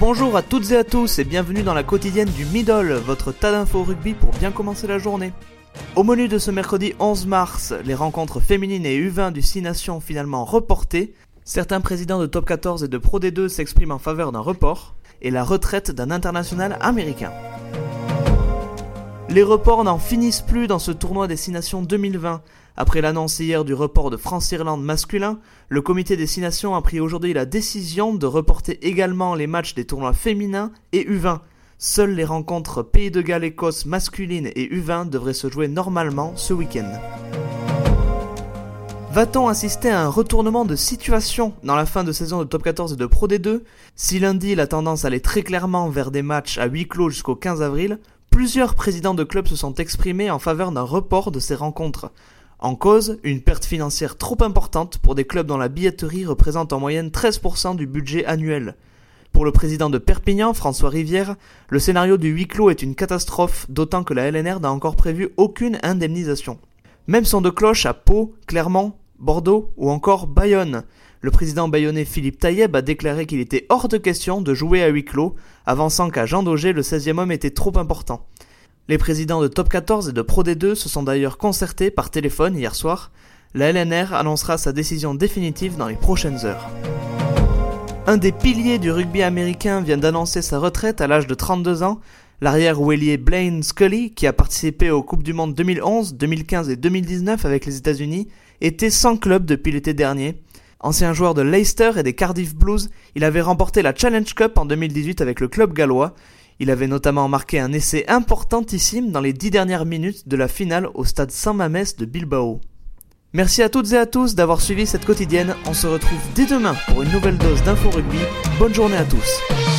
Bonjour à toutes et à tous et bienvenue dans la quotidienne du Middle, votre tas d'infos rugby pour bien commencer la journée. Au menu de ce mercredi 11 mars, les rencontres féminines et U20 du 6 Nations finalement reportées, certains présidents de Top 14 et de Pro D2 s'expriment en faveur d'un report, et la retraite d'un international américain. Les reports n'en finissent plus dans ce tournoi des 6 Nations 2020. Après l'annonce hier du report de France-Irlande masculin, le comité des 6 Nations a pris aujourd'hui la décision de reporter également les matchs des tournois féminins et U20. Seules les rencontres Pays de Galles-Écosse masculine et U20 devraient se jouer normalement ce week-end. Va-t-on assister à un retournement de situation dans la fin de saison de Top 14 et de Pro D2 Si lundi la tendance allait très clairement vers des matchs à huis clos jusqu'au 15 avril, plusieurs présidents de clubs se sont exprimés en faveur d'un report de ces rencontres. En cause, une perte financière trop importante pour des clubs dont la billetterie représente en moyenne 13% du budget annuel. Pour le président de Perpignan, François Rivière, le scénario du huis clos est une catastrophe, d'autant que la LNR n'a encore prévu aucune indemnisation. Même son de cloche à Pau, Clermont, Bordeaux ou encore Bayonne. Le président bayonnais Philippe Taïeb a déclaré qu'il était hors de question de jouer à huis clos, avançant qu'à Jean Daugé, le 16e homme était trop important. Les présidents de Top 14 et de Pro D2 se sont d'ailleurs concertés par téléphone hier soir. La LNR annoncera sa décision définitive dans les prochaines heures. Un des piliers du rugby américain vient d'annoncer sa retraite à l'âge de 32 ans. L'arrière ouélier Blaine Scully, qui a participé aux Coupes du Monde 2011, 2015 et 2019 avec les États-Unis, était sans club depuis l'été dernier. Ancien joueur de Leicester et des Cardiff Blues, il avait remporté la Challenge Cup en 2018 avec le club gallois. Il avait notamment marqué un essai importantissime dans les dix dernières minutes de la finale au stade Saint-Mamès de Bilbao. Merci à toutes et à tous d'avoir suivi cette quotidienne. On se retrouve dès demain pour une nouvelle dose d'info rugby. Bonne journée à tous.